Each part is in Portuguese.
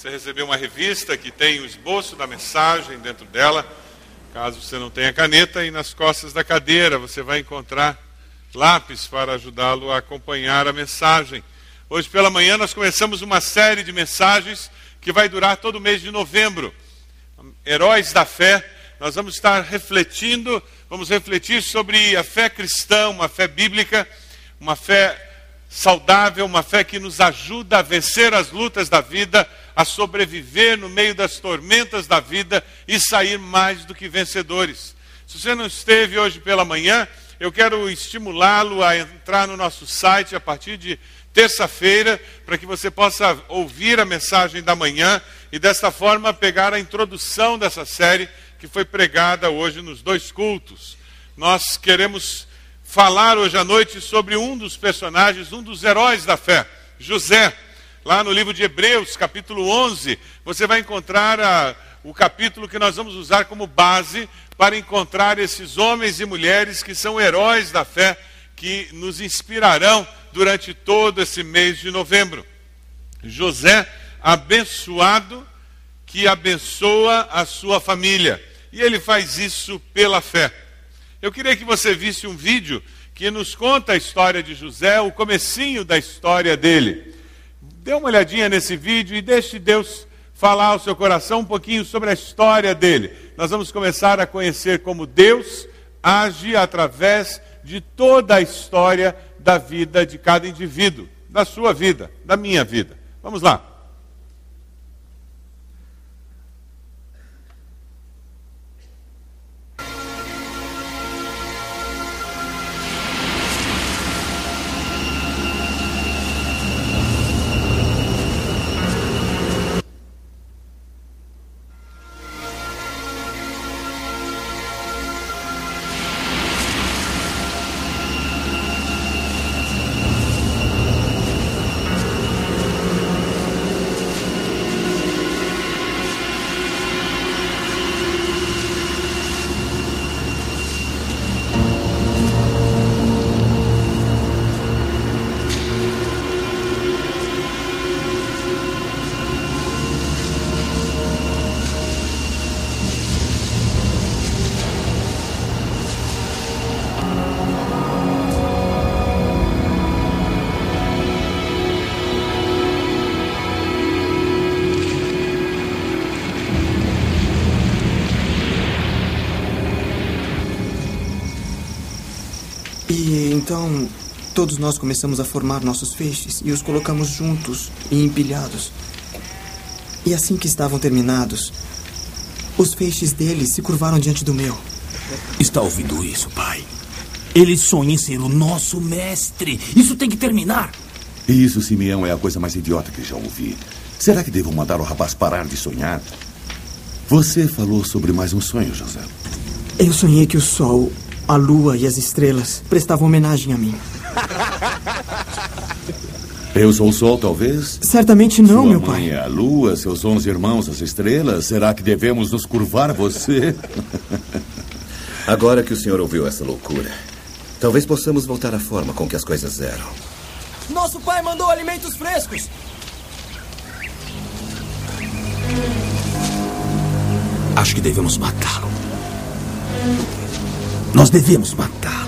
Você recebeu uma revista que tem o esboço da mensagem dentro dela. Caso você não tenha caneta, e nas costas da cadeira você vai encontrar lápis para ajudá-lo a acompanhar a mensagem. Hoje pela manhã nós começamos uma série de mensagens que vai durar todo o mês de novembro. Heróis da Fé. Nós vamos estar refletindo, vamos refletir sobre a fé cristã, uma fé bíblica, uma fé saudável, uma fé que nos ajuda a vencer as lutas da vida, a sobreviver no meio das tormentas da vida e sair mais do que vencedores. Se você não esteve hoje pela manhã, eu quero estimulá-lo a entrar no nosso site a partir de terça-feira, para que você possa ouvir a mensagem da manhã e desta forma pegar a introdução dessa série que foi pregada hoje nos dois cultos. Nós queremos falar hoje à noite sobre um dos personagens, um dos heróis da fé, José. Lá no livro de Hebreus, capítulo 11, você vai encontrar a, o capítulo que nós vamos usar como base para encontrar esses homens e mulheres que são heróis da fé, que nos inspirarão durante todo esse mês de novembro. José, abençoado, que abençoa a sua família. E ele faz isso pela fé. Eu queria que você visse um vídeo que nos conta a história de José, o comecinho da história dele. Dê uma olhadinha nesse vídeo e deixe Deus falar ao seu coração um pouquinho sobre a história dele. Nós vamos começar a conhecer como Deus age através de toda a história da vida de cada indivíduo, da sua vida, da minha vida. Vamos lá. Todos nós começamos a formar nossos feixes e os colocamos juntos e empilhados. E assim que estavam terminados, os feixes deles se curvaram diante do meu. Está ouvindo isso, pai? Ele sonha em ser o nosso mestre. Isso tem que terminar. Isso, Simeão, é a coisa mais idiota que já ouvi. Será que devo mandar o rapaz parar de sonhar? Você falou sobre mais um sonho, José. Eu sonhei que o sol a lua e as estrelas prestavam homenagem a mim. Eu sou o sol, talvez? Certamente não, Sua meu mãe pai. É a lua, seus onze irmãos, as estrelas. Será que devemos nos curvar a você? Agora que o senhor ouviu essa loucura, talvez possamos voltar à forma com que as coisas eram. Nosso pai mandou alimentos frescos. Acho que devemos matá-lo. Nós devemos matá-lo.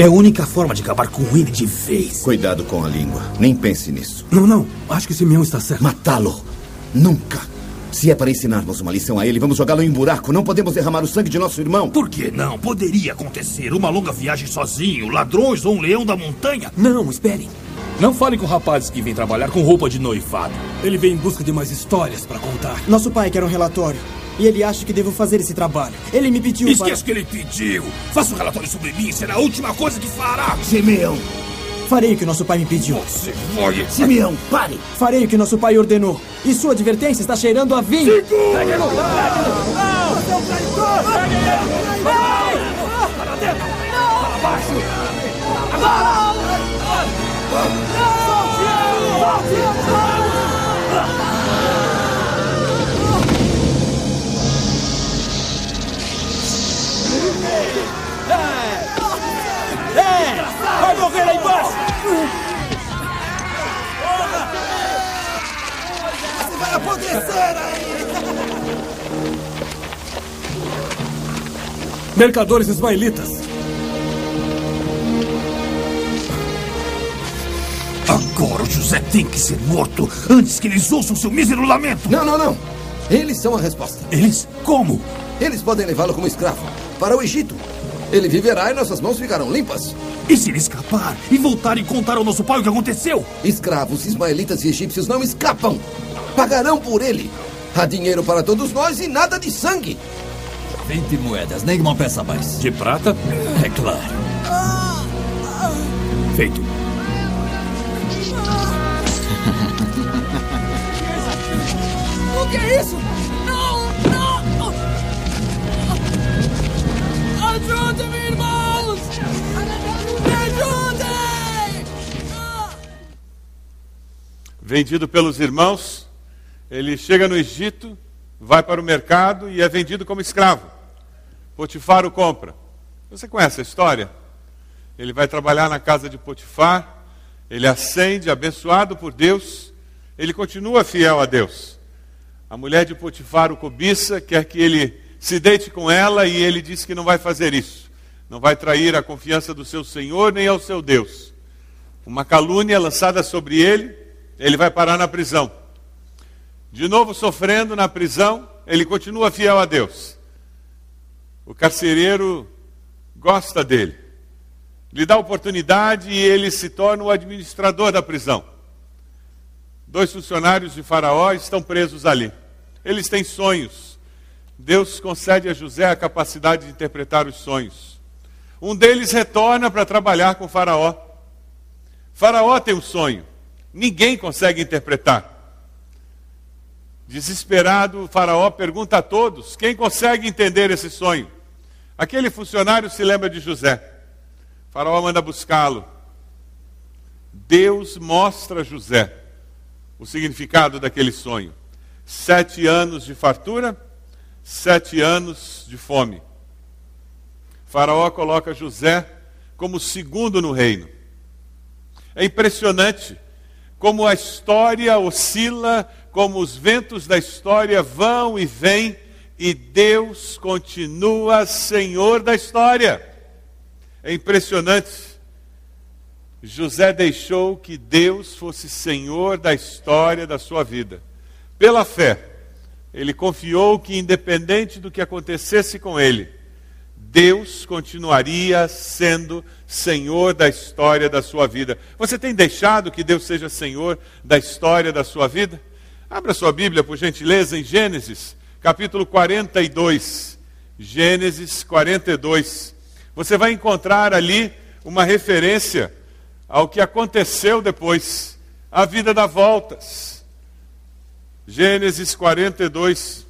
É a única forma de acabar com ele de vez. Cuidado com a língua. Nem pense nisso. Não, não. Acho que Simeão está certo. Matá-lo. Nunca. Se é para ensinarmos uma lição a ele, vamos jogá-lo em um buraco. Não podemos derramar o sangue de nosso irmão. Por que não? Poderia acontecer. Uma longa viagem sozinho, ladrões ou um leão da montanha. Não, esperem. Não fale com rapazes que vêm trabalhar com roupa de noivado. Ele vem em busca de mais histórias para contar. Nosso pai quer um relatório. E ele acha que devo fazer esse trabalho. Ele me pediu Esqueça para... que ele pediu. Faça um relatório sobre mim. Será a última coisa que fará. Simeão. Farei o que nosso pai me pediu. Você vai... Simeão, pare. Farei o que nosso pai ordenou. E sua advertência está cheirando a vinho. Segura! É! Vai morrer lá embaixo! acontecer aí? Mercadores ismaelitas. Agora o José tem que ser morto antes que eles ouçam seu mísero lamento. Não, não, não. Eles são a resposta. Eles? Como? Eles podem levá-lo como escravo para o Egito. Ele viverá e nossas mãos ficarão limpas. E se ele escapar e voltar e contar ao nosso pai o que aconteceu? Escravos, ismaelitas e egípcios não escapam. Pagarão por ele. Há dinheiro para todos nós e nada de sangue. 20 moedas, nem uma peça a mais. De prata? É claro. Feito. O que é isso? Ajude-me, irmãos! Me ajudem! Vendido pelos irmãos, ele chega no Egito, vai para o mercado e é vendido como escravo. Potifar o compra. Você conhece a história? Ele vai trabalhar na casa de Potifar, ele ascende, abençoado por Deus, ele continua fiel a Deus. A mulher de Potifar o cobiça, quer que ele se deite com ela e ele diz que não vai fazer isso. Não vai trair a confiança do seu Senhor nem ao seu Deus. Uma calúnia lançada sobre ele, ele vai parar na prisão. De novo sofrendo na prisão, ele continua fiel a Deus. O carcereiro gosta dele, lhe dá oportunidade e ele se torna o administrador da prisão. Dois funcionários de Faraó estão presos ali. Eles têm sonhos. Deus concede a José a capacidade de interpretar os sonhos. Um deles retorna para trabalhar com Faraó. Faraó tem um sonho. Ninguém consegue interpretar. Desesperado, Faraó pergunta a todos: quem consegue entender esse sonho? Aquele funcionário se lembra de José. Faraó manda buscá-lo. Deus mostra a José o significado daquele sonho. Sete anos de fartura, sete anos de fome. Faraó coloca José como segundo no reino. É impressionante como a história oscila, como os ventos da história vão e vêm, e Deus continua Senhor da história. É impressionante. José deixou que Deus fosse Senhor da história da sua vida. Pela fé, ele confiou que, independente do que acontecesse com ele, Deus continuaria sendo Senhor da história da sua vida. Você tem deixado que Deus seja Senhor da história da sua vida? Abra sua Bíblia, por gentileza, em Gênesis, capítulo 42. Gênesis 42. Você vai encontrar ali uma referência ao que aconteceu depois, a vida dá voltas. Gênesis 42.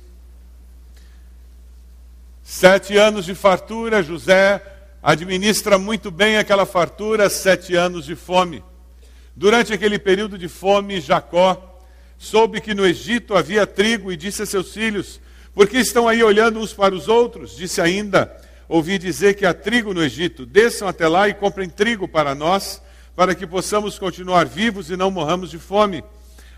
Sete anos de fartura, José administra muito bem aquela fartura, sete anos de fome. Durante aquele período de fome, Jacó soube que no Egito havia trigo e disse a seus filhos: Por que estão aí olhando uns para os outros? Disse ainda: Ouvi dizer que há trigo no Egito. Desçam até lá e comprem trigo para nós, para que possamos continuar vivos e não morramos de fome.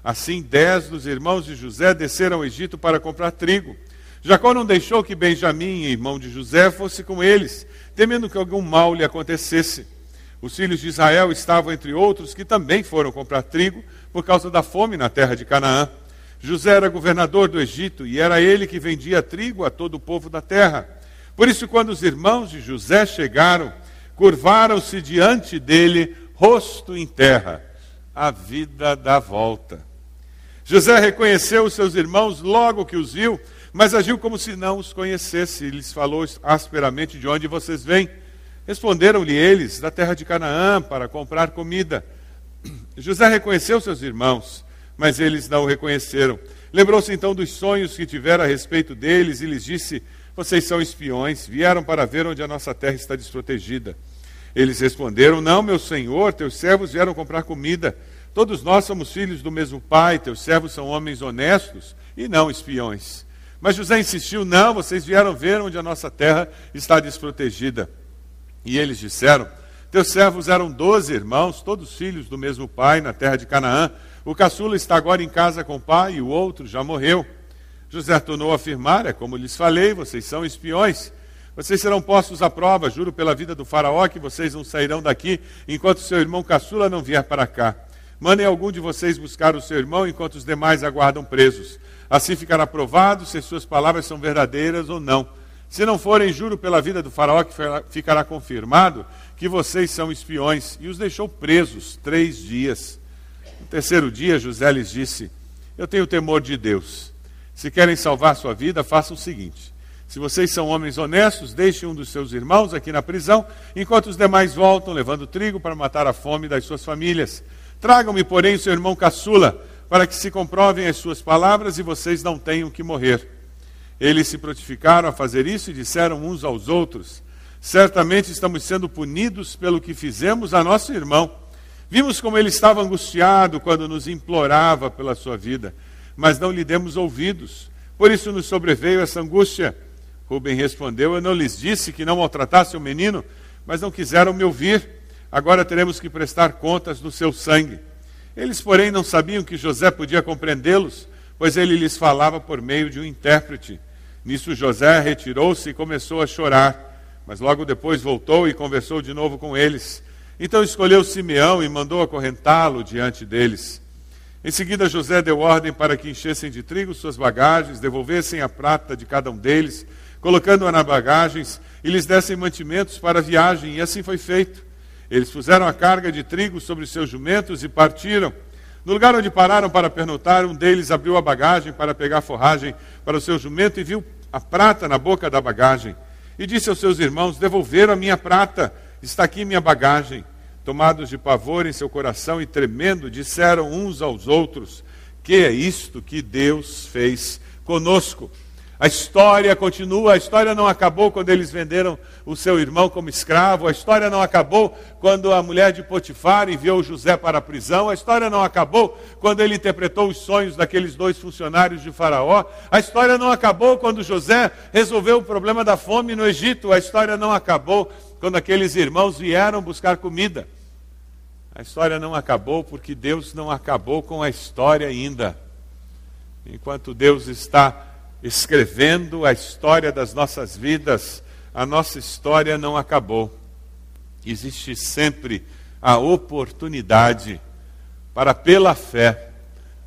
Assim, dez dos irmãos de José desceram ao Egito para comprar trigo. Jacó não deixou que Benjamim, irmão de José, fosse com eles, temendo que algum mal lhe acontecesse. Os filhos de Israel estavam entre outros que também foram comprar trigo por causa da fome na terra de Canaã. José era governador do Egito e era ele que vendia trigo a todo o povo da terra. Por isso, quando os irmãos de José chegaram, curvaram-se diante dele, rosto em terra. A vida dá volta. José reconheceu os seus irmãos logo que os viu, mas agiu como se não os conhecesse e lhes falou asperamente de onde vocês vêm. Responderam-lhe eles, da terra de Canaã, para comprar comida. José reconheceu seus irmãos, mas eles não o reconheceram. Lembrou-se então dos sonhos que tivera a respeito deles e lhes disse: Vocês são espiões, vieram para ver onde a nossa terra está desprotegida. Eles responderam: Não, meu senhor, teus servos vieram comprar comida. Todos nós somos filhos do mesmo pai, teus servos são homens honestos e não espiões. Mas José insistiu: Não, vocês vieram ver onde a nossa terra está desprotegida. E eles disseram: Teus servos eram doze irmãos, todos filhos do mesmo pai, na terra de Canaã. O caçula está agora em casa com o pai e o outro já morreu. José tornou a afirmar: É como lhes falei, vocês são espiões. Vocês serão postos à prova, juro pela vida do Faraó que vocês não sairão daqui enquanto seu irmão caçula não vier para cá. Mandem algum de vocês buscar o seu irmão enquanto os demais aguardam presos. Assim ficará provado se suas palavras são verdadeiras ou não. Se não forem, juro pela vida do Faraó que ficará confirmado que vocês são espiões. E os deixou presos três dias. No terceiro dia, José lhes disse: Eu tenho temor de Deus. Se querem salvar sua vida, façam o seguinte se vocês são homens honestos, deixem um dos seus irmãos aqui na prisão, enquanto os demais voltam, levando trigo para matar a fome das suas famílias. Tragam-me, porém, seu irmão caçula, para que se comprovem as suas palavras e vocês não tenham que morrer. Eles se prontificaram a fazer isso e disseram uns aos outros: Certamente estamos sendo punidos pelo que fizemos a nosso irmão. Vimos como ele estava angustiado quando nos implorava pela sua vida, mas não lhe demos ouvidos. Por isso nos sobreveio essa angústia. Rubem respondeu: Eu não lhes disse que não maltratasse o menino, mas não quiseram me ouvir. Agora teremos que prestar contas do seu sangue. Eles, porém, não sabiam que José podia compreendê-los, pois ele lhes falava por meio de um intérprete. Nisso José retirou-se e começou a chorar, mas logo depois voltou e conversou de novo com eles. Então escolheu Simeão e mandou acorrentá-lo diante deles. Em seguida, José deu ordem para que enchessem de trigo suas bagagens, devolvessem a prata de cada um deles colocando-a na bagagens e lhes dessem mantimentos para a viagem, e assim foi feito. Eles puseram a carga de trigo sobre seus jumentos e partiram. No lugar onde pararam para pernotar, um deles abriu a bagagem para pegar forragem para o seu jumento e viu a prata na boca da bagagem. E disse aos seus irmãos: Devolveram a minha prata, está aqui minha bagagem. Tomados de pavor em seu coração e tremendo, disseram uns aos outros: Que é isto que Deus fez conosco? A história continua, a história não acabou quando eles venderam o seu irmão como escravo, a história não acabou quando a mulher de Potifar enviou José para a prisão, a história não acabou quando ele interpretou os sonhos daqueles dois funcionários de Faraó, a história não acabou quando José resolveu o problema da fome no Egito, a história não acabou quando aqueles irmãos vieram buscar comida. A história não acabou porque Deus não acabou com a história ainda. Enquanto Deus está escrevendo a história das nossas vidas, a nossa história não acabou. Existe sempre a oportunidade para, pela fé,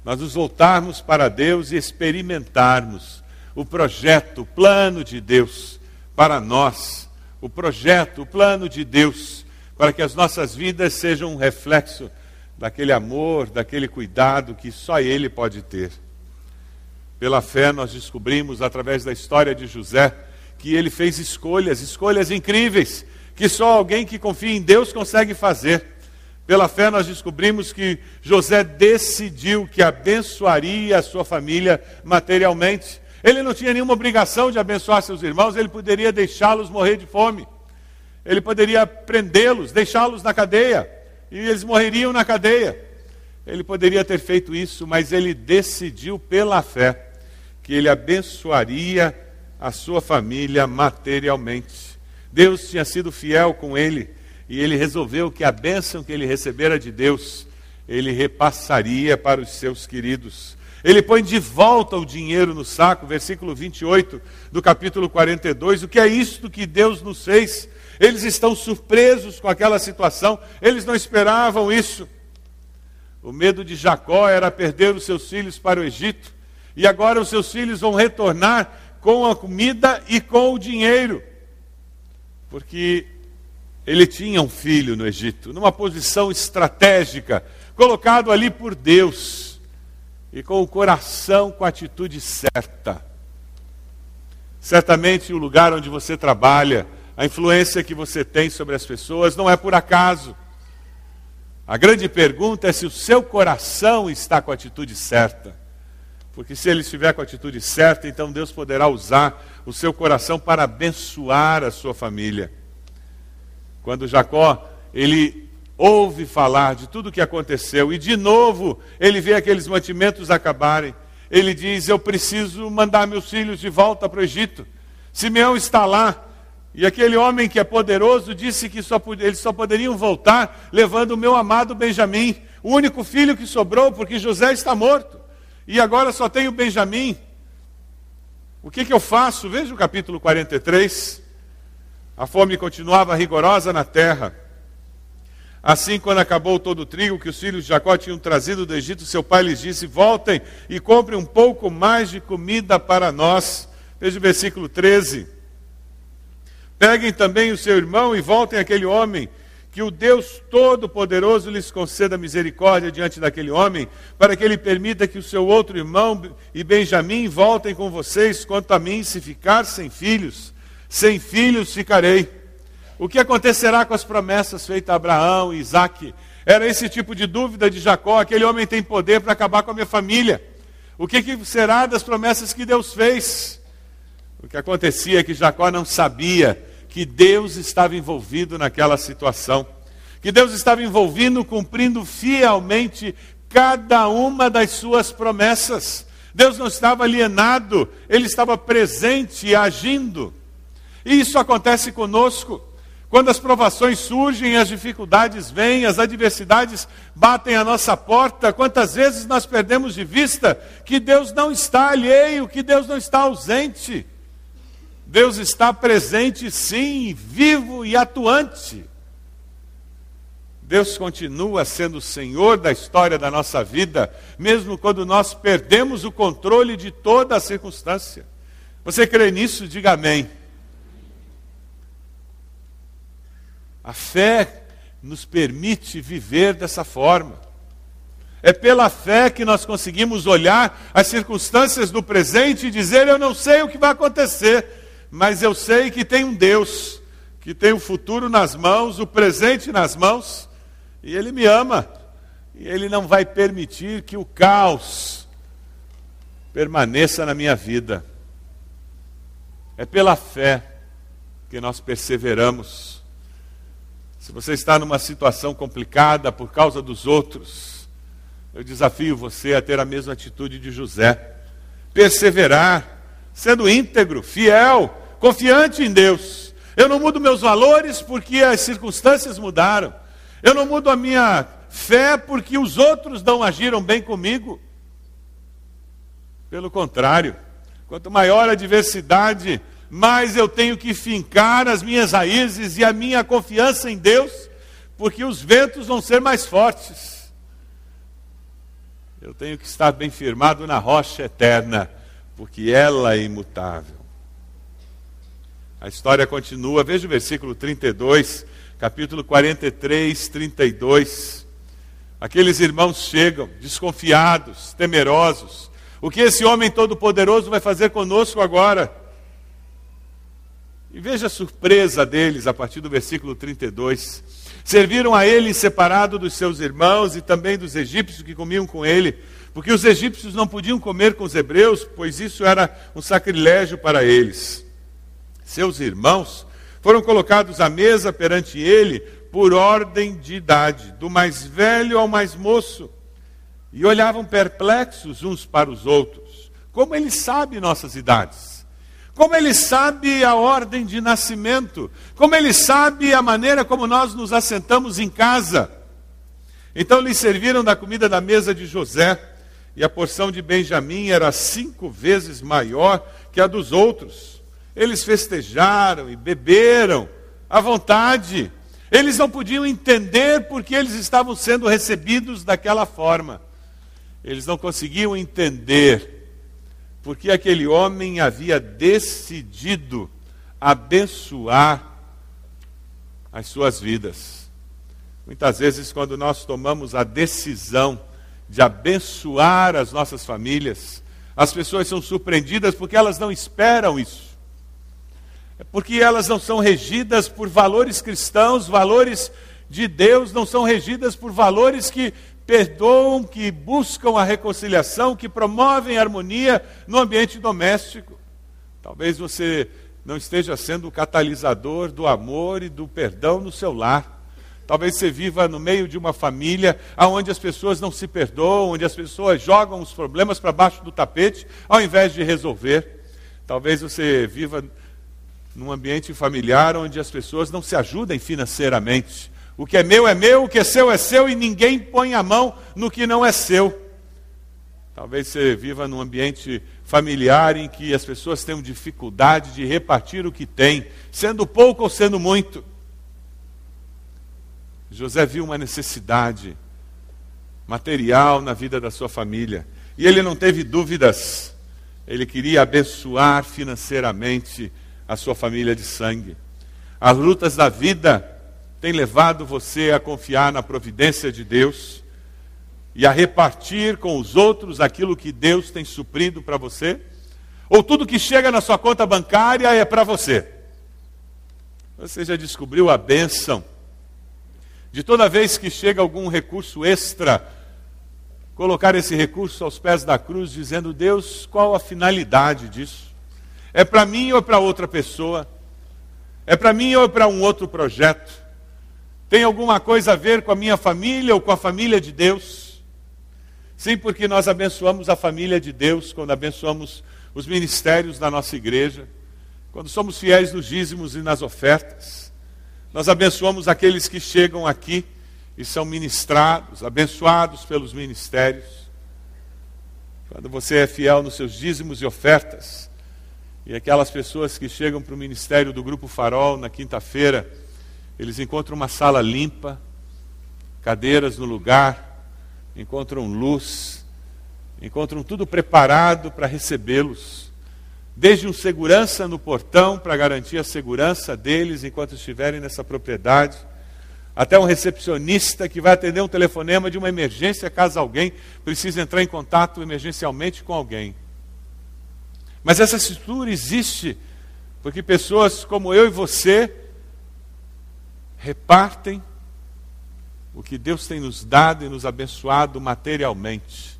nós nos voltarmos para Deus e experimentarmos o projeto, o plano de Deus para nós, o projeto, o plano de Deus, para que as nossas vidas sejam um reflexo daquele amor, daquele cuidado que só Ele pode ter. Pela fé, nós descobrimos, através da história de José, que ele fez escolhas, escolhas incríveis, que só alguém que confia em Deus consegue fazer. Pela fé, nós descobrimos que José decidiu que abençoaria a sua família materialmente. Ele não tinha nenhuma obrigação de abençoar seus irmãos, ele poderia deixá-los morrer de fome. Ele poderia prendê-los, deixá-los na cadeia, e eles morreriam na cadeia. Ele poderia ter feito isso, mas ele decidiu pela fé que ele abençoaria a sua família materialmente. Deus tinha sido fiel com ele e ele resolveu que a bênção que ele recebera de Deus, ele repassaria para os seus queridos. Ele põe de volta o dinheiro no saco, versículo 28 do capítulo 42. O que é isto que Deus nos fez? Eles estão surpresos com aquela situação, eles não esperavam isso. O medo de Jacó era perder os seus filhos para o Egito. E agora os seus filhos vão retornar com a comida e com o dinheiro. Porque ele tinha um filho no Egito, numa posição estratégica, colocado ali por Deus, e com o coração com a atitude certa. Certamente o lugar onde você trabalha, a influência que você tem sobre as pessoas, não é por acaso. A grande pergunta é se o seu coração está com a atitude certa. Porque se ele estiver com a atitude certa, então Deus poderá usar o seu coração para abençoar a sua família. Quando Jacó, ele ouve falar de tudo o que aconteceu e de novo ele vê aqueles mantimentos acabarem, ele diz: Eu preciso mandar meus filhos de volta para o Egito. Simeão está lá, e aquele homem que é poderoso disse que só, eles só poderiam voltar levando o meu amado Benjamim, o único filho que sobrou, porque José está morto. E agora só tenho Benjamim. O que, que eu faço? Veja o capítulo 43. A fome continuava rigorosa na terra. Assim, quando acabou todo o trigo que os filhos de Jacó tinham trazido do Egito, seu pai lhes disse: Voltem e comprem um pouco mais de comida para nós. Veja o versículo 13. Peguem também o seu irmão e voltem aquele homem, que o Deus Todo-Poderoso lhes conceda misericórdia diante daquele homem, para que ele permita que o seu outro irmão e Benjamim voltem com vocês. Quanto a mim, se ficar sem filhos, sem filhos ficarei. O que acontecerá com as promessas feitas a Abraão e Isaac? Era esse tipo de dúvida de Jacó: aquele homem tem poder para acabar com a minha família. O que, que será das promessas que Deus fez? O que acontecia é que Jacó não sabia que Deus estava envolvido naquela situação, que Deus estava envolvido, cumprindo fielmente cada uma das suas promessas. Deus não estava alienado, ele estava presente e agindo. E isso acontece conosco. Quando as provações surgem, as dificuldades vêm, as adversidades batem à nossa porta, quantas vezes nós perdemos de vista que Deus não está alheio, que Deus não está ausente. Deus está presente, sim, vivo e atuante. Deus continua sendo o Senhor da história da nossa vida, mesmo quando nós perdemos o controle de toda a circunstância. Você crê nisso? Diga amém. A fé nos permite viver dessa forma. É pela fé que nós conseguimos olhar as circunstâncias do presente e dizer: Eu não sei o que vai acontecer, mas eu sei que tem um Deus, que tem o futuro nas mãos, o presente nas mãos, e Ele me ama, e Ele não vai permitir que o caos permaneça na minha vida. É pela fé que nós perseveramos se você está numa situação complicada por causa dos outros, eu desafio você a ter a mesma atitude de José. Perseverar, sendo íntegro, fiel, confiante em Deus. Eu não mudo meus valores porque as circunstâncias mudaram. Eu não mudo a minha fé porque os outros não agiram bem comigo. Pelo contrário, quanto maior a diversidade, mas eu tenho que fincar as minhas raízes e a minha confiança em Deus, porque os ventos vão ser mais fortes. Eu tenho que estar bem firmado na rocha eterna, porque ela é imutável. A história continua, veja o versículo 32, capítulo 43, 32. Aqueles irmãos chegam desconfiados, temerosos. O que esse homem todo-poderoso vai fazer conosco agora? E veja a surpresa deles a partir do versículo 32. Serviram a ele separado dos seus irmãos e também dos egípcios que comiam com ele, porque os egípcios não podiam comer com os hebreus, pois isso era um sacrilégio para eles. Seus irmãos foram colocados à mesa perante ele por ordem de idade, do mais velho ao mais moço, e olhavam perplexos uns para os outros. Como ele sabe nossas idades? como ele sabe a ordem de nascimento, como ele sabe a maneira como nós nos assentamos em casa. Então lhes serviram da comida da mesa de José, e a porção de Benjamim era cinco vezes maior que a dos outros. Eles festejaram e beberam à vontade. Eles não podiam entender porque eles estavam sendo recebidos daquela forma. Eles não conseguiam entender porque aquele homem havia decidido abençoar as suas vidas. Muitas vezes, quando nós tomamos a decisão de abençoar as nossas famílias, as pessoas são surpreendidas porque elas não esperam isso. É porque elas não são regidas por valores cristãos, valores de Deus, não são regidas por valores que perdoam, que buscam a reconciliação, que promovem a harmonia no ambiente doméstico. Talvez você não esteja sendo o catalisador do amor e do perdão no seu lar. Talvez você viva no meio de uma família onde as pessoas não se perdoam, onde as pessoas jogam os problemas para baixo do tapete ao invés de resolver. Talvez você viva num ambiente familiar onde as pessoas não se ajudem financeiramente, O que é meu é meu, o que é seu é seu e ninguém põe a mão no que não é seu. Talvez você viva num ambiente familiar em que as pessoas tenham dificuldade de repartir o que tem, sendo pouco ou sendo muito. José viu uma necessidade material na vida da sua família e ele não teve dúvidas. Ele queria abençoar financeiramente a sua família de sangue. As lutas da vida têm levado você a confiar na providência de Deus e a repartir com os outros aquilo que Deus tem suprido para você? Ou tudo que chega na sua conta bancária é para você? Você já descobriu a bênção de toda vez que chega algum recurso extra, colocar esse recurso aos pés da cruz, dizendo: Deus, qual a finalidade disso? É para mim ou é para outra pessoa? É para mim ou é para um outro projeto? Tem alguma coisa a ver com a minha família ou com a família de Deus? Sim, porque nós abençoamos a família de Deus quando abençoamos os ministérios da nossa igreja, quando somos fiéis nos dízimos e nas ofertas. Nós abençoamos aqueles que chegam aqui e são ministrados, abençoados pelos ministérios. Quando você é fiel nos seus dízimos e ofertas, e aquelas pessoas que chegam para o ministério do Grupo Farol na quinta-feira, eles encontram uma sala limpa, cadeiras no lugar, encontram luz, encontram tudo preparado para recebê-los. Desde um segurança no portão para garantir a segurança deles enquanto estiverem nessa propriedade, até um recepcionista que vai atender um telefonema de uma emergência caso alguém precise entrar em contato emergencialmente com alguém. Mas essa estrutura existe porque pessoas como eu e você repartem o que Deus tem nos dado e nos abençoado materialmente.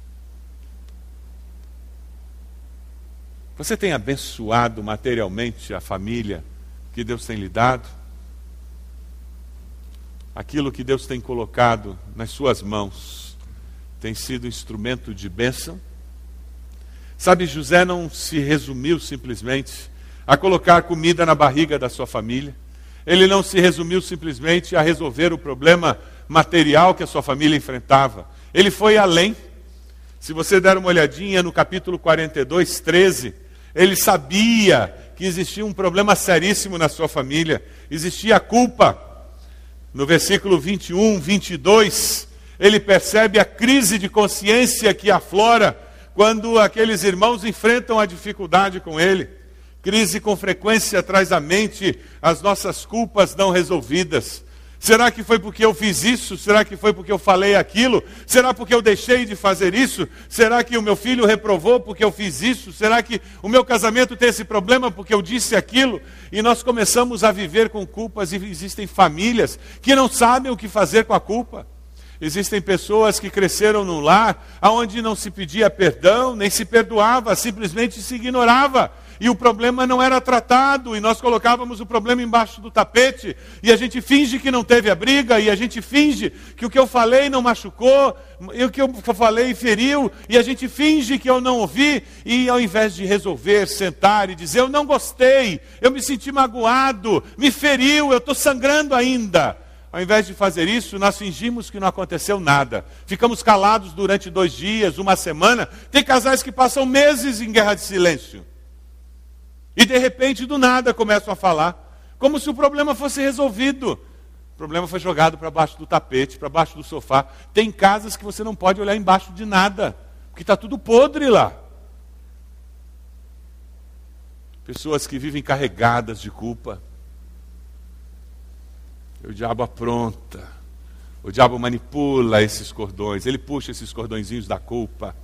Você tem abençoado materialmente a família que Deus tem lhe dado? Aquilo que Deus tem colocado nas suas mãos tem sido instrumento de bênção? Sabe, José não se resumiu simplesmente a colocar comida na barriga da sua família. Ele não se resumiu simplesmente a resolver o problema material que a sua família enfrentava. Ele foi além. Se você der uma olhadinha no capítulo 42, 13, ele sabia que existia um problema seríssimo na sua família. Existia culpa. No versículo 21, 22, ele percebe a crise de consciência que aflora quando aqueles irmãos enfrentam a dificuldade com ele. Crise com frequência traz à mente as nossas culpas não resolvidas. Será que foi porque eu fiz isso? Será que foi porque eu falei aquilo? Será porque eu deixei de fazer isso? Será que o meu filho reprovou porque eu fiz isso? Será que o meu casamento tem esse problema porque eu disse aquilo? E nós começamos a viver com culpas e existem famílias que não sabem o que fazer com a culpa. Existem pessoas que cresceram num lar onde não se pedia perdão, nem se perdoava, simplesmente se ignorava. E o problema não era tratado, e nós colocávamos o problema embaixo do tapete, e a gente finge que não teve a briga, e a gente finge que o que eu falei não machucou, e o que eu falei feriu, e a gente finge que eu não ouvi, e ao invés de resolver, sentar e dizer: Eu não gostei, eu me senti magoado, me feriu, eu estou sangrando ainda. Ao invés de fazer isso, nós fingimos que não aconteceu nada. Ficamos calados durante dois dias, uma semana. Tem casais que passam meses em guerra de silêncio. E de repente, do nada, começam a falar, como se o problema fosse resolvido. O problema foi jogado para baixo do tapete, para baixo do sofá. Tem casas que você não pode olhar embaixo de nada, porque está tudo podre lá. Pessoas que vivem carregadas de culpa. O diabo apronta. O diabo manipula esses cordões. Ele puxa esses cordõezinhos da culpa.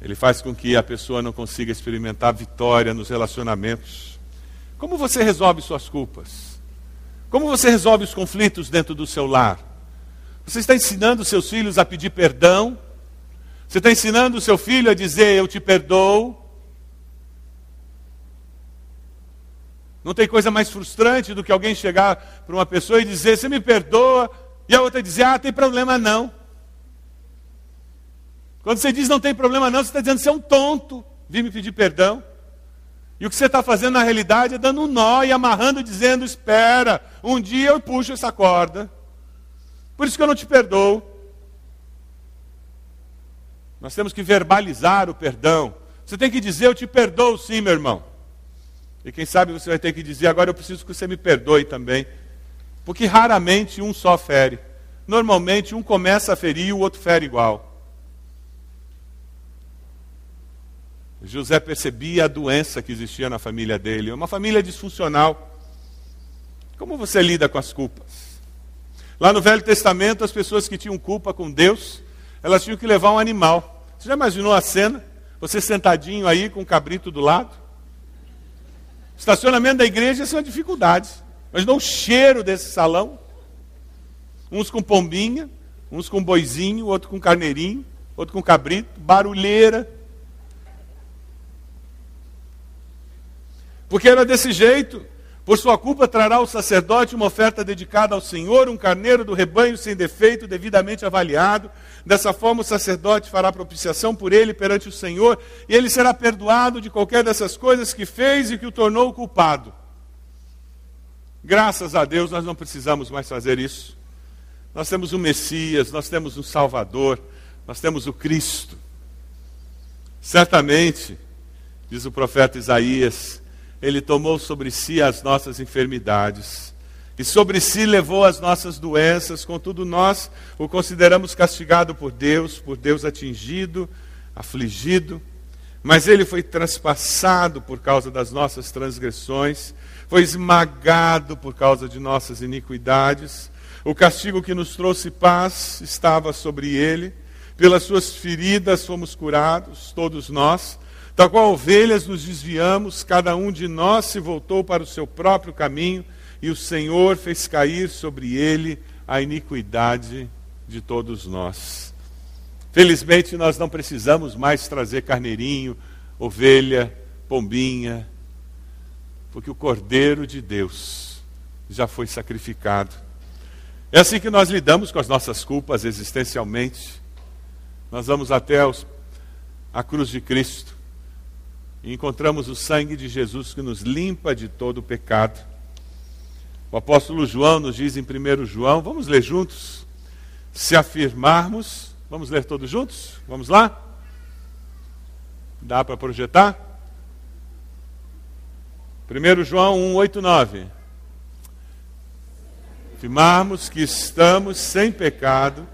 Ele faz com que a pessoa não consiga experimentar vitória nos relacionamentos. Como você resolve suas culpas? Como você resolve os conflitos dentro do seu lar? Você está ensinando seus filhos a pedir perdão? Você está ensinando o seu filho a dizer eu te perdoo? Não tem coisa mais frustrante do que alguém chegar para uma pessoa e dizer, você me perdoa, e a outra dizer, ah, tem problema não. Quando você diz não tem problema não, você está dizendo, você é um tonto, vim me pedir perdão. E o que você está fazendo na realidade é dando um nó e amarrando, dizendo, espera, um dia eu puxo essa corda. Por isso que eu não te perdoo. Nós temos que verbalizar o perdão. Você tem que dizer: Eu te perdoo, sim, meu irmão. E quem sabe você vai ter que dizer: Agora eu preciso que você me perdoe também. Porque raramente um só fere. Normalmente um começa a ferir e o outro fere igual. José percebia a doença que existia na família dele, uma família disfuncional. Como você lida com as culpas? Lá no Velho Testamento, as pessoas que tinham culpa com Deus, elas tinham que levar um animal. Você já imaginou a cena? Você sentadinho aí com um cabrito do lado? Estacionamento da igreja é uma dificuldade. Mas não o cheiro desse salão. Uns com pombinha, uns com boizinho, outro com carneirinho, outro com cabrito, barulheira. Porque era desse jeito. Por sua culpa trará o sacerdote uma oferta dedicada ao Senhor, um carneiro do rebanho sem defeito, devidamente avaliado. Dessa forma, o sacerdote fará propiciação por ele perante o Senhor, e ele será perdoado de qualquer dessas coisas que fez e que o tornou culpado. Graças a Deus, nós não precisamos mais fazer isso. Nós temos o Messias, nós temos um Salvador, nós temos o Cristo. Certamente, diz o profeta Isaías, ele tomou sobre si as nossas enfermidades e sobre si levou as nossas doenças, contudo nós o consideramos castigado por Deus, por Deus atingido, afligido, mas ele foi transpassado por causa das nossas transgressões, foi esmagado por causa de nossas iniquidades. O castigo que nos trouxe paz estava sobre ele, pelas suas feridas fomos curados, todos nós. Da qual ovelhas nos desviamos, cada um de nós se voltou para o seu próprio caminho, e o Senhor fez cair sobre ele a iniquidade de todos nós. Felizmente, nós não precisamos mais trazer carneirinho, ovelha, pombinha, porque o Cordeiro de Deus já foi sacrificado. É assim que nós lidamos com as nossas culpas existencialmente. Nós vamos até os, a cruz de Cristo e encontramos o sangue de Jesus que nos limpa de todo o pecado. O apóstolo João nos diz em 1 João, vamos ler juntos? Se afirmarmos, vamos ler todos juntos? Vamos lá? Dá para projetar? 1 João 1, 8, 9. Afirmarmos que estamos sem pecado,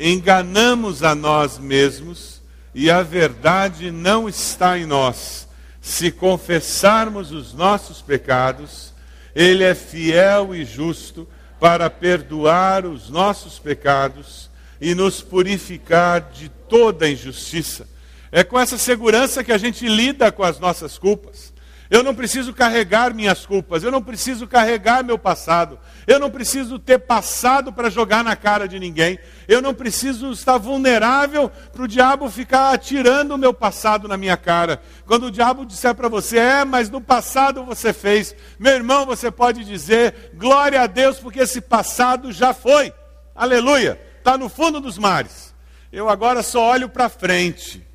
enganamos a nós mesmos e a verdade não está em nós. Se confessarmos os nossos pecados, Ele é fiel e justo para perdoar os nossos pecados e nos purificar de toda injustiça. É com essa segurança que a gente lida com as nossas culpas. Eu não preciso carregar minhas culpas, eu não preciso carregar meu passado, eu não preciso ter passado para jogar na cara de ninguém, eu não preciso estar vulnerável para o diabo ficar atirando o meu passado na minha cara. Quando o diabo disser para você, é, mas no passado você fez, meu irmão, você pode dizer, glória a Deus, porque esse passado já foi, aleluia, está no fundo dos mares. Eu agora só olho para frente.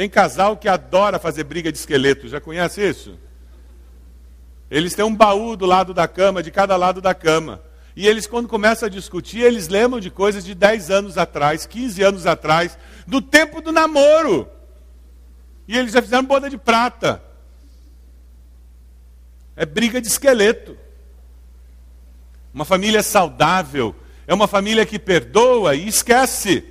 Tem casal que adora fazer briga de esqueleto, já conhece isso? Eles têm um baú do lado da cama, de cada lado da cama. E eles, quando começam a discutir, eles lembram de coisas de 10 anos atrás, 15 anos atrás, do tempo do namoro. E eles já fizeram boda de prata. É briga de esqueleto. Uma família saudável é uma família que perdoa e esquece.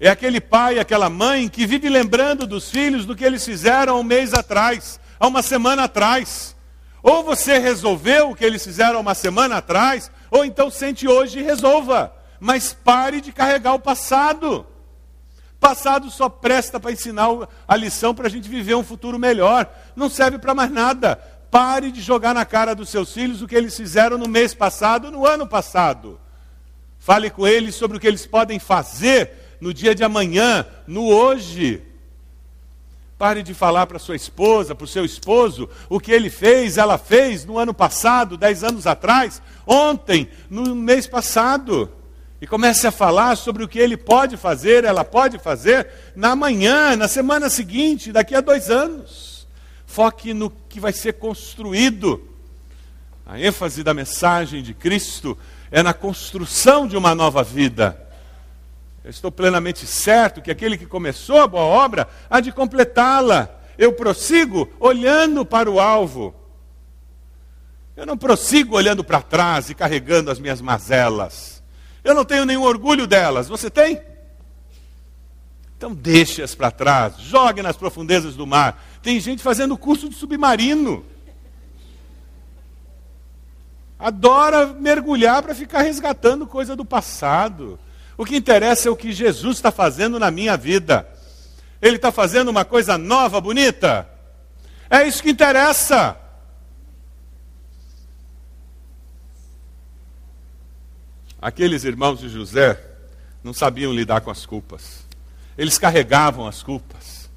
É aquele pai, aquela mãe que vive lembrando dos filhos do que eles fizeram um mês atrás, há uma semana atrás. Ou você resolveu o que eles fizeram uma semana atrás, ou então sente hoje e resolva. Mas pare de carregar o passado. Passado só presta para ensinar a lição para a gente viver um futuro melhor. Não serve para mais nada. Pare de jogar na cara dos seus filhos o que eles fizeram no mês passado, no ano passado. Fale com eles sobre o que eles podem fazer no dia de amanhã, no hoje. Pare de falar para sua esposa, para o seu esposo, o que ele fez, ela fez no ano passado, dez anos atrás, ontem, no mês passado. E comece a falar sobre o que ele pode fazer, ela pode fazer, na manhã, na semana seguinte, daqui a dois anos. Foque no que vai ser construído. A ênfase da mensagem de Cristo é na construção de uma nova vida. Eu estou plenamente certo que aquele que começou a boa obra há de completá-la. Eu prossigo olhando para o alvo. Eu não prossigo olhando para trás e carregando as minhas mazelas. Eu não tenho nenhum orgulho delas. Você tem? Então deixe-as para trás, jogue nas profundezas do mar. Tem gente fazendo curso de submarino. Adora mergulhar para ficar resgatando coisa do passado. O que interessa é o que Jesus está fazendo na minha vida. Ele está fazendo uma coisa nova, bonita. É isso que interessa. Aqueles irmãos de José não sabiam lidar com as culpas. Eles carregavam as culpas.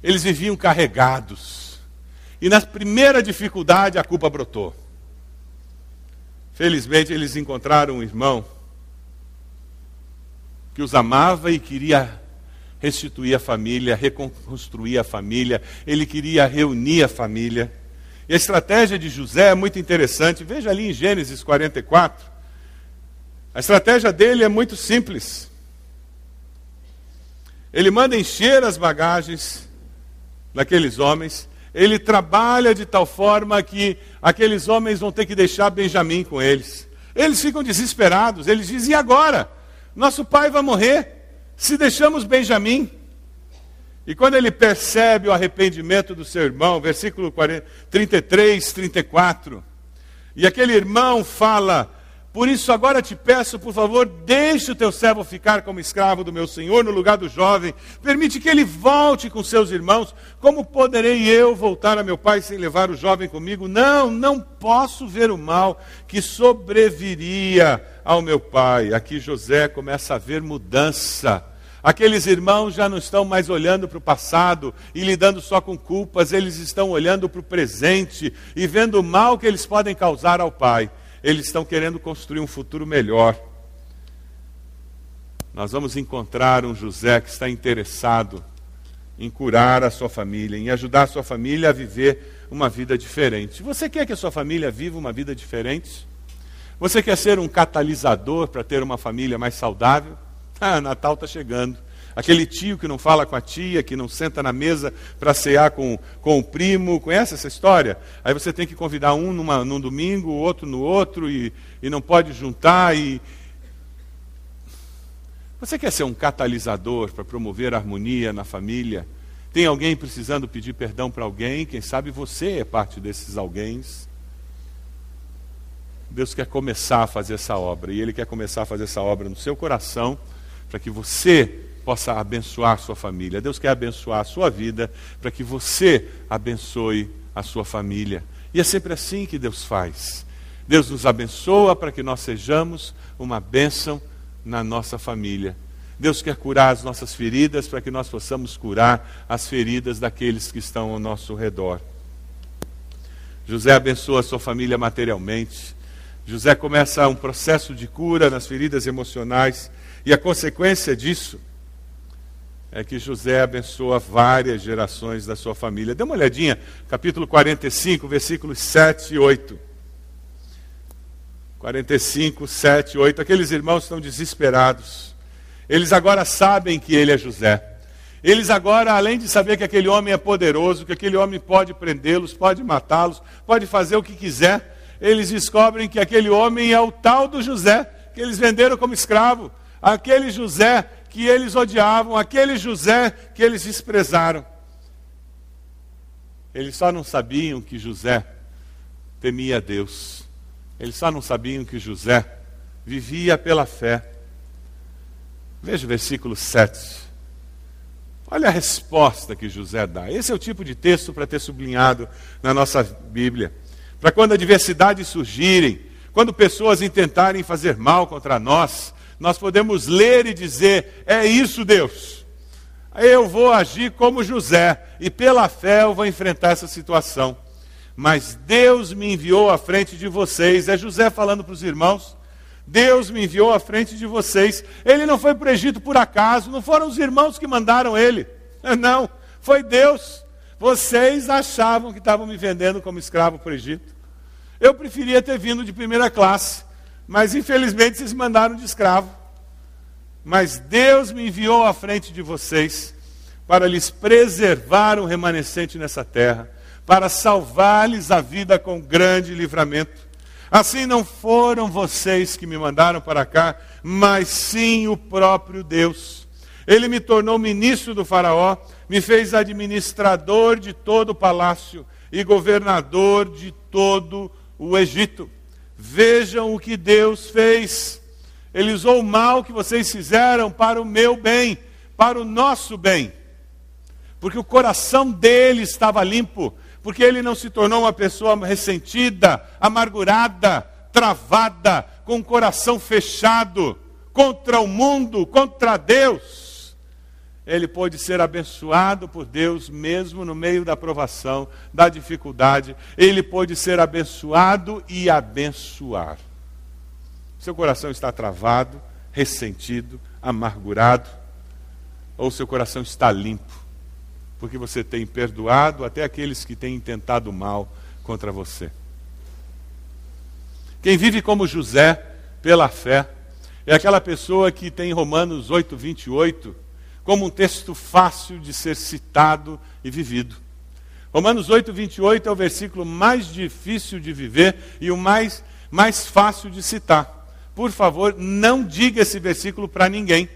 Eles viviam carregados. E na primeira dificuldade a culpa brotou. Felizmente eles encontraram um irmão que os amava e queria restituir a família, reconstruir a família, ele queria reunir a família. E a estratégia de José é muito interessante. Veja ali em Gênesis 44. A estratégia dele é muito simples. Ele manda encher as bagagens daqueles homens ele trabalha de tal forma que aqueles homens vão ter que deixar Benjamim com eles. Eles ficam desesperados, eles dizem: e agora? Nosso pai vai morrer se deixamos Benjamim. E quando ele percebe o arrependimento do seu irmão, versículo 40, 33, 34, e aquele irmão fala: por isso agora te peço, por favor, deixe o teu servo ficar como escravo do meu senhor no lugar do jovem. Permite que ele volte com seus irmãos. Como poderei eu voltar a meu pai sem levar o jovem comigo? Não, não posso ver o mal que sobreviria ao meu pai. Aqui José começa a ver mudança. Aqueles irmãos já não estão mais olhando para o passado e lidando só com culpas, eles estão olhando para o presente e vendo o mal que eles podem causar ao pai eles estão querendo construir um futuro melhor. Nós vamos encontrar um José que está interessado em curar a sua família, em ajudar a sua família a viver uma vida diferente. Você quer que a sua família viva uma vida diferente? Você quer ser um catalisador para ter uma família mais saudável? Ah, Natal está chegando. Aquele tio que não fala com a tia, que não senta na mesa para cear com, com o primo, conhece essa história? Aí você tem que convidar um numa, num domingo, o outro no outro, e, e não pode juntar. E... Você quer ser um catalisador para promover harmonia na família? Tem alguém precisando pedir perdão para alguém? Quem sabe você é parte desses alguém? Deus quer começar a fazer essa obra, e Ele quer começar a fazer essa obra no seu coração, para que você possa abençoar sua família. Deus quer abençoar a sua vida para que você abençoe a sua família. E é sempre assim que Deus faz. Deus nos abençoa para que nós sejamos uma bênção na nossa família. Deus quer curar as nossas feridas para que nós possamos curar as feridas daqueles que estão ao nosso redor. José abençoa a sua família materialmente. José começa um processo de cura nas feridas emocionais. E a consequência disso é que José abençoa várias gerações da sua família. Dê uma olhadinha, capítulo 45, versículos 7 e 8. 45, 7 e 8. Aqueles irmãos estão desesperados. Eles agora sabem que ele é José. Eles agora, além de saber que aquele homem é poderoso, que aquele homem pode prendê-los, pode matá-los, pode fazer o que quiser, eles descobrem que aquele homem é o tal do José, que eles venderam como escravo. Aquele José que eles odiavam, aquele José que eles desprezaram. Eles só não sabiam que José temia Deus. Eles só não sabiam que José vivia pela fé. Veja o versículo 7. Olha a resposta que José dá. Esse é o tipo de texto para ter sublinhado na nossa Bíblia. Para quando adversidades surgirem, quando pessoas intentarem fazer mal contra nós, nós podemos ler e dizer: é isso, Deus. Eu vou agir como José e pela fé eu vou enfrentar essa situação. Mas Deus me enviou à frente de vocês. É José falando para os irmãos. Deus me enviou à frente de vocês. Ele não foi para o Egito por acaso, não foram os irmãos que mandaram ele. Não, foi Deus. Vocês achavam que estavam me vendendo como escravo para o Egito. Eu preferia ter vindo de primeira classe, mas infelizmente vocês mandaram de escravo. Mas Deus me enviou à frente de vocês para lhes preservar um remanescente nessa terra, para salvar-lhes a vida com grande livramento. Assim não foram vocês que me mandaram para cá, mas sim o próprio Deus. Ele me tornou ministro do Faraó, me fez administrador de todo o palácio e governador de todo o Egito. Vejam o que Deus fez. Ele usou o mal que vocês fizeram para o meu bem, para o nosso bem. Porque o coração dele estava limpo, porque ele não se tornou uma pessoa ressentida, amargurada, travada, com o coração fechado contra o mundo, contra Deus ele pôde ser abençoado por Deus mesmo no meio da provação, da dificuldade. Ele pôde ser abençoado e abençoar. Seu coração está travado, ressentido, amargurado, ou seu coração está limpo, porque você tem perdoado até aqueles que têm intentado mal contra você. Quem vive como José pela fé é aquela pessoa que tem Romanos 8, 28 como um texto fácil de ser citado e vivido. Romanos 8, 28 é o versículo mais difícil de viver e o mais, mais fácil de citar. Por favor, não diga esse versículo para ninguém.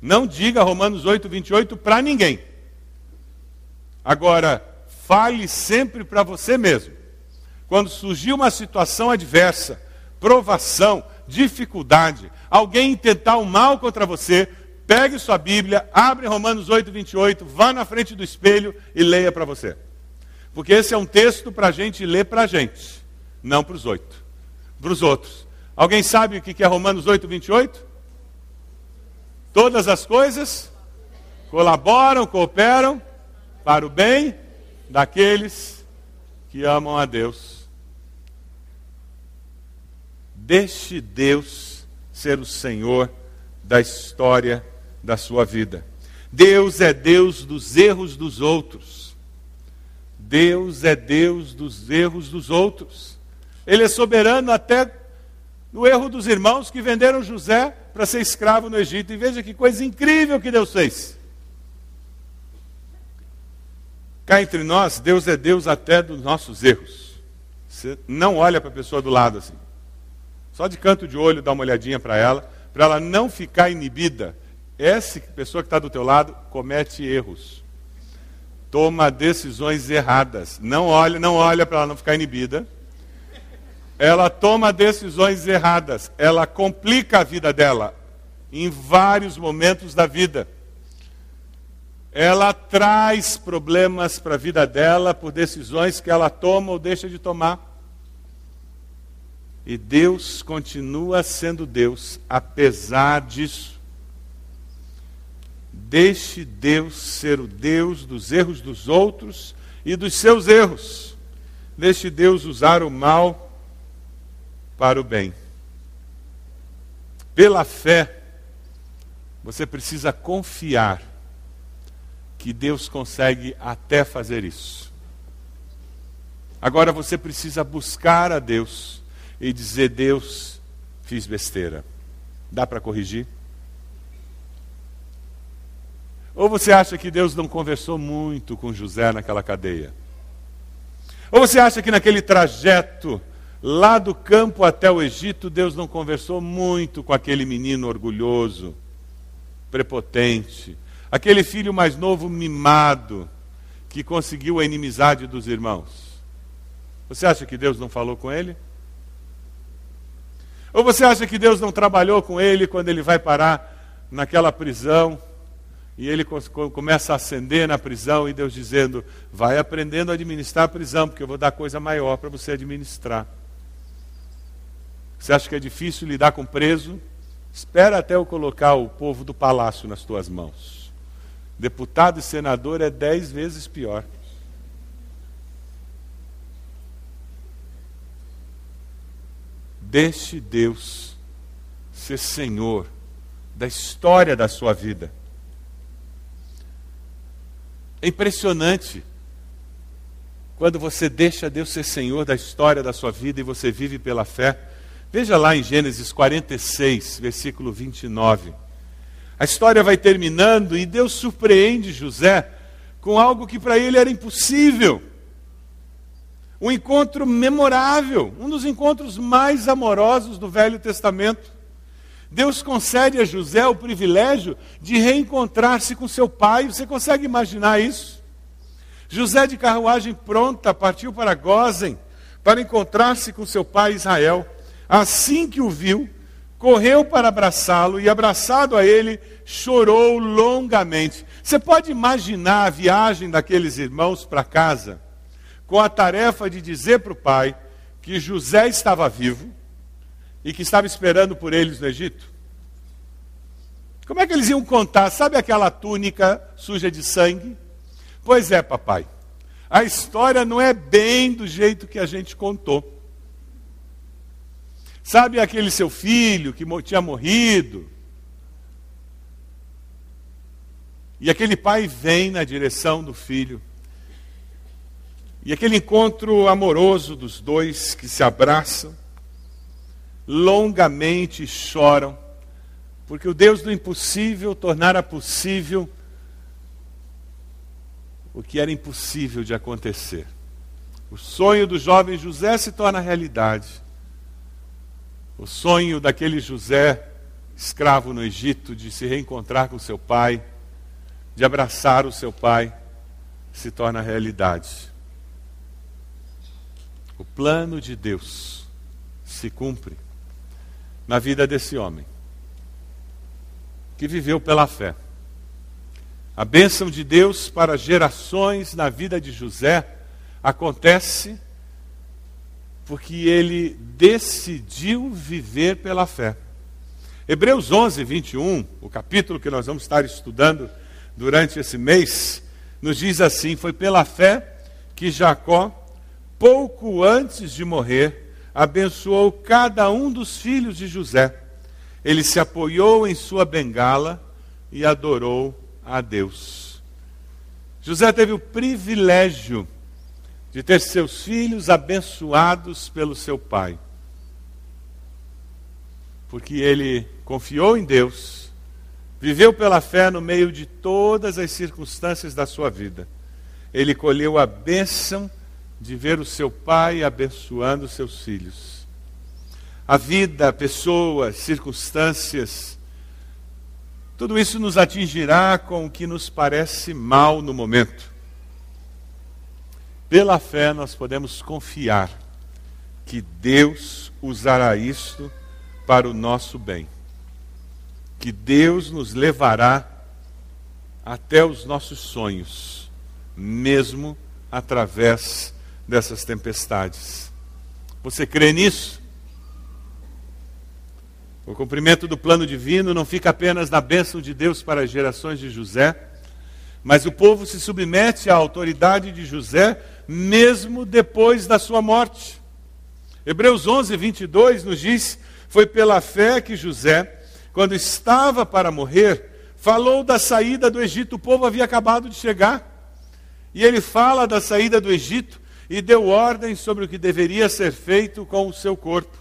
Não diga Romanos 8, 28 para ninguém. Agora, fale sempre para você mesmo. Quando surgir uma situação adversa, provação, dificuldade, alguém tentar o mal contra você, Pegue sua Bíblia, abre Romanos 8, 28, vá na frente do espelho e leia para você. Porque esse é um texto para a gente ler para a gente, não para os oito, para os outros. Alguém sabe o que é Romanos 8, 28? Todas as coisas colaboram, cooperam para o bem daqueles que amam a Deus. Deixe Deus ser o Senhor da história da sua vida. Deus é Deus dos erros dos outros. Deus é Deus dos erros dos outros. Ele é soberano até no erro dos irmãos que venderam José para ser escravo no Egito. E veja que coisa incrível que Deus fez. Cá entre nós, Deus é Deus até dos nossos erros. Você não olha para a pessoa do lado assim. Só de canto de olho dá uma olhadinha para ela, para ela não ficar inibida essa pessoa que está do teu lado comete erros. Toma decisões erradas. Não olha, não olha para ela não ficar inibida. Ela toma decisões erradas. Ela complica a vida dela em vários momentos da vida. Ela traz problemas para a vida dela por decisões que ela toma ou deixa de tomar. E Deus continua sendo Deus, apesar disso. Deixe Deus ser o Deus dos erros dos outros e dos seus erros. Deixe Deus usar o mal para o bem. Pela fé, você precisa confiar que Deus consegue até fazer isso. Agora você precisa buscar a Deus e dizer: Deus, fiz besteira. Dá para corrigir? Ou você acha que Deus não conversou muito com José naquela cadeia? Ou você acha que naquele trajeto, lá do campo até o Egito, Deus não conversou muito com aquele menino orgulhoso, prepotente, aquele filho mais novo mimado, que conseguiu a inimizade dos irmãos? Você acha que Deus não falou com ele? Ou você acha que Deus não trabalhou com ele quando ele vai parar naquela prisão? E ele começa a acender na prisão e Deus dizendo: vai aprendendo a administrar a prisão, porque eu vou dar coisa maior para você administrar. Você acha que é difícil lidar com preso? Espera até eu colocar o povo do palácio nas tuas mãos. Deputado e senador é dez vezes pior. Deixe Deus ser Senhor da história da sua vida. É impressionante. quando você deixa Deus ser Senhor da história da sua vida e você vive pela fé. Veja lá em Gênesis 46, versículo 29. A história vai terminando e Deus surpreende José com algo que para ele era impossível. Um encontro memorável, um dos encontros mais amorosos do Velho Testamento. Deus concede a José o privilégio de reencontrar-se com seu pai. Você consegue imaginar isso? José de carruagem pronta partiu para Gozen para encontrar-se com seu pai Israel. Assim que o viu, correu para abraçá-lo e, abraçado a ele, chorou longamente. Você pode imaginar a viagem daqueles irmãos para casa, com a tarefa de dizer para o pai que José estava vivo e que estava esperando por eles no Egito? Como é que eles iam contar? Sabe aquela túnica suja de sangue? Pois é, papai. A história não é bem do jeito que a gente contou. Sabe aquele seu filho que tinha morrido? E aquele pai vem na direção do filho. E aquele encontro amoroso dos dois que se abraçam, longamente choram, porque o Deus do impossível tornara possível o que era impossível de acontecer. O sonho do jovem José se torna realidade. O sonho daquele José, escravo no Egito, de se reencontrar com seu pai, de abraçar o seu pai, se torna realidade. O plano de Deus se cumpre na vida desse homem, que viveu pela fé. A bênção de Deus para gerações na vida de José acontece porque ele decidiu viver pela fé. Hebreus 11, 21, o capítulo que nós vamos estar estudando durante esse mês, nos diz assim: Foi pela fé que Jacó, pouco antes de morrer, abençoou cada um dos filhos de José. Ele se apoiou em sua bengala e adorou a Deus. José teve o privilégio de ter seus filhos abençoados pelo seu pai. Porque ele confiou em Deus, viveu pela fé no meio de todas as circunstâncias da sua vida. Ele colheu a bênção de ver o seu pai abençoando seus filhos. A vida, pessoas, circunstâncias, tudo isso nos atingirá com o que nos parece mal no momento. Pela fé, nós podemos confiar que Deus usará isto para o nosso bem. Que Deus nos levará até os nossos sonhos, mesmo através dessas tempestades. Você crê nisso? O cumprimento do plano divino não fica apenas na bênção de Deus para as gerações de José, mas o povo se submete à autoridade de José mesmo depois da sua morte. Hebreus 11, 22 nos diz: Foi pela fé que José, quando estava para morrer, falou da saída do Egito. O povo havia acabado de chegar. E ele fala da saída do Egito e deu ordem sobre o que deveria ser feito com o seu corpo.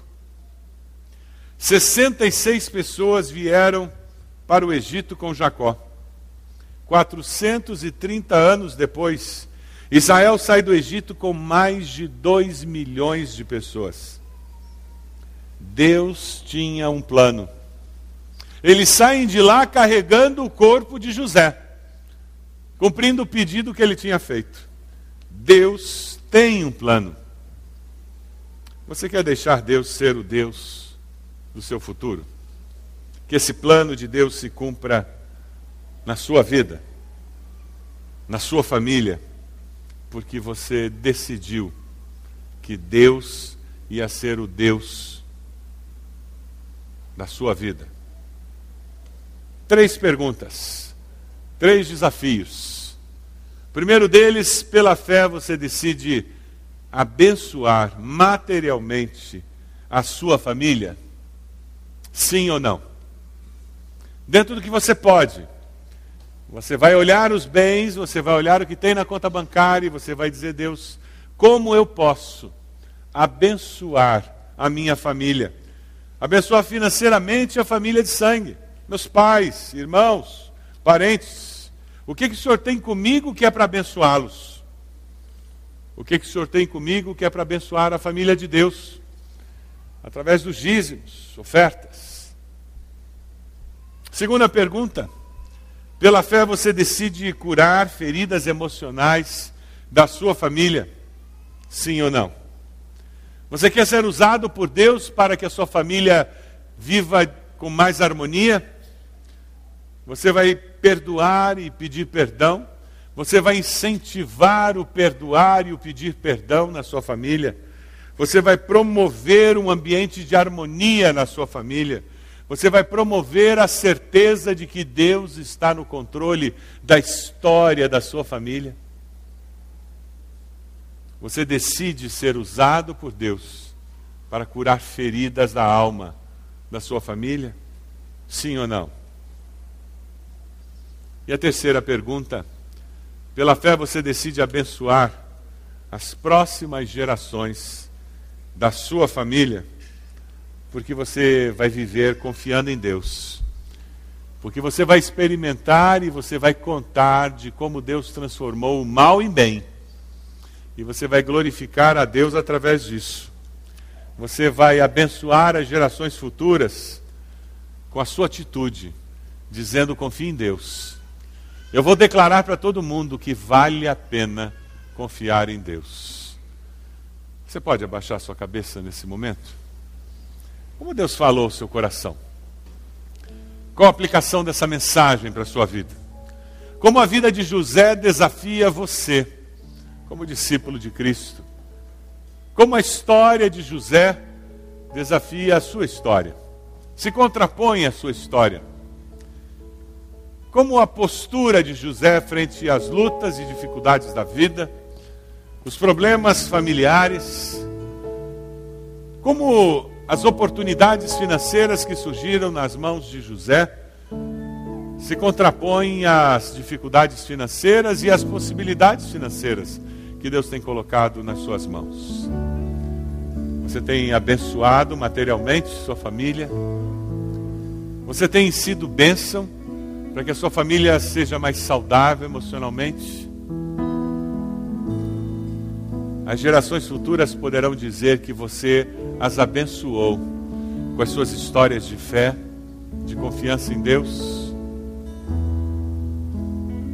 66 pessoas vieram para o Egito com Jacó. 430 anos depois, Israel sai do Egito com mais de 2 milhões de pessoas. Deus tinha um plano. Eles saem de lá carregando o corpo de José, cumprindo o pedido que ele tinha feito. Deus tem um plano. Você quer deixar Deus ser o Deus do seu futuro. Que esse plano de Deus se cumpra na sua vida, na sua família, porque você decidiu que Deus ia ser o Deus da sua vida. Três perguntas, três desafios. Primeiro deles, pela fé, você decide abençoar materialmente a sua família. Sim ou não? Dentro do que você pode. Você vai olhar os bens, você vai olhar o que tem na conta bancária e você vai dizer, Deus, como eu posso abençoar a minha família. Abençoar financeiramente a família de sangue, meus pais, irmãos, parentes. O que, que o Senhor tem comigo que é para abençoá-los? O que, que o Senhor tem comigo que é para abençoar a família de Deus? Através dos dízimos, ofertas. Segunda pergunta. Pela fé você decide curar feridas emocionais da sua família? Sim ou não? Você quer ser usado por Deus para que a sua família viva com mais harmonia? Você vai perdoar e pedir perdão? Você vai incentivar o perdoar e o pedir perdão na sua família? Você vai promover um ambiente de harmonia na sua família? Você vai promover a certeza de que Deus está no controle da história da sua família? Você decide ser usado por Deus para curar feridas da alma da sua família? Sim ou não? E a terceira pergunta: pela fé você decide abençoar as próximas gerações da sua família? Porque você vai viver confiando em Deus. Porque você vai experimentar e você vai contar de como Deus transformou o mal em bem e você vai glorificar a Deus através disso. Você vai abençoar as gerações futuras com a sua atitude, dizendo: confie em Deus. Eu vou declarar para todo mundo que vale a pena confiar em Deus. Você pode abaixar sua cabeça nesse momento? Como Deus falou ao seu coração? Qual a aplicação dessa mensagem para a sua vida? Como a vida de José desafia você? como discípulo de Cristo. Como a história de José desafia a sua história, se contrapõe à sua história. Como a postura de José frente às lutas e dificuldades da vida, os problemas familiares, como as oportunidades financeiras que surgiram nas mãos de José se contrapõem às dificuldades financeiras e às possibilidades financeiras que Deus tem colocado nas suas mãos. Você tem abençoado materialmente sua família. Você tem sido bênção para que a sua família seja mais saudável emocionalmente. As gerações futuras poderão dizer que você as abençoou com as suas histórias de fé, de confiança em Deus.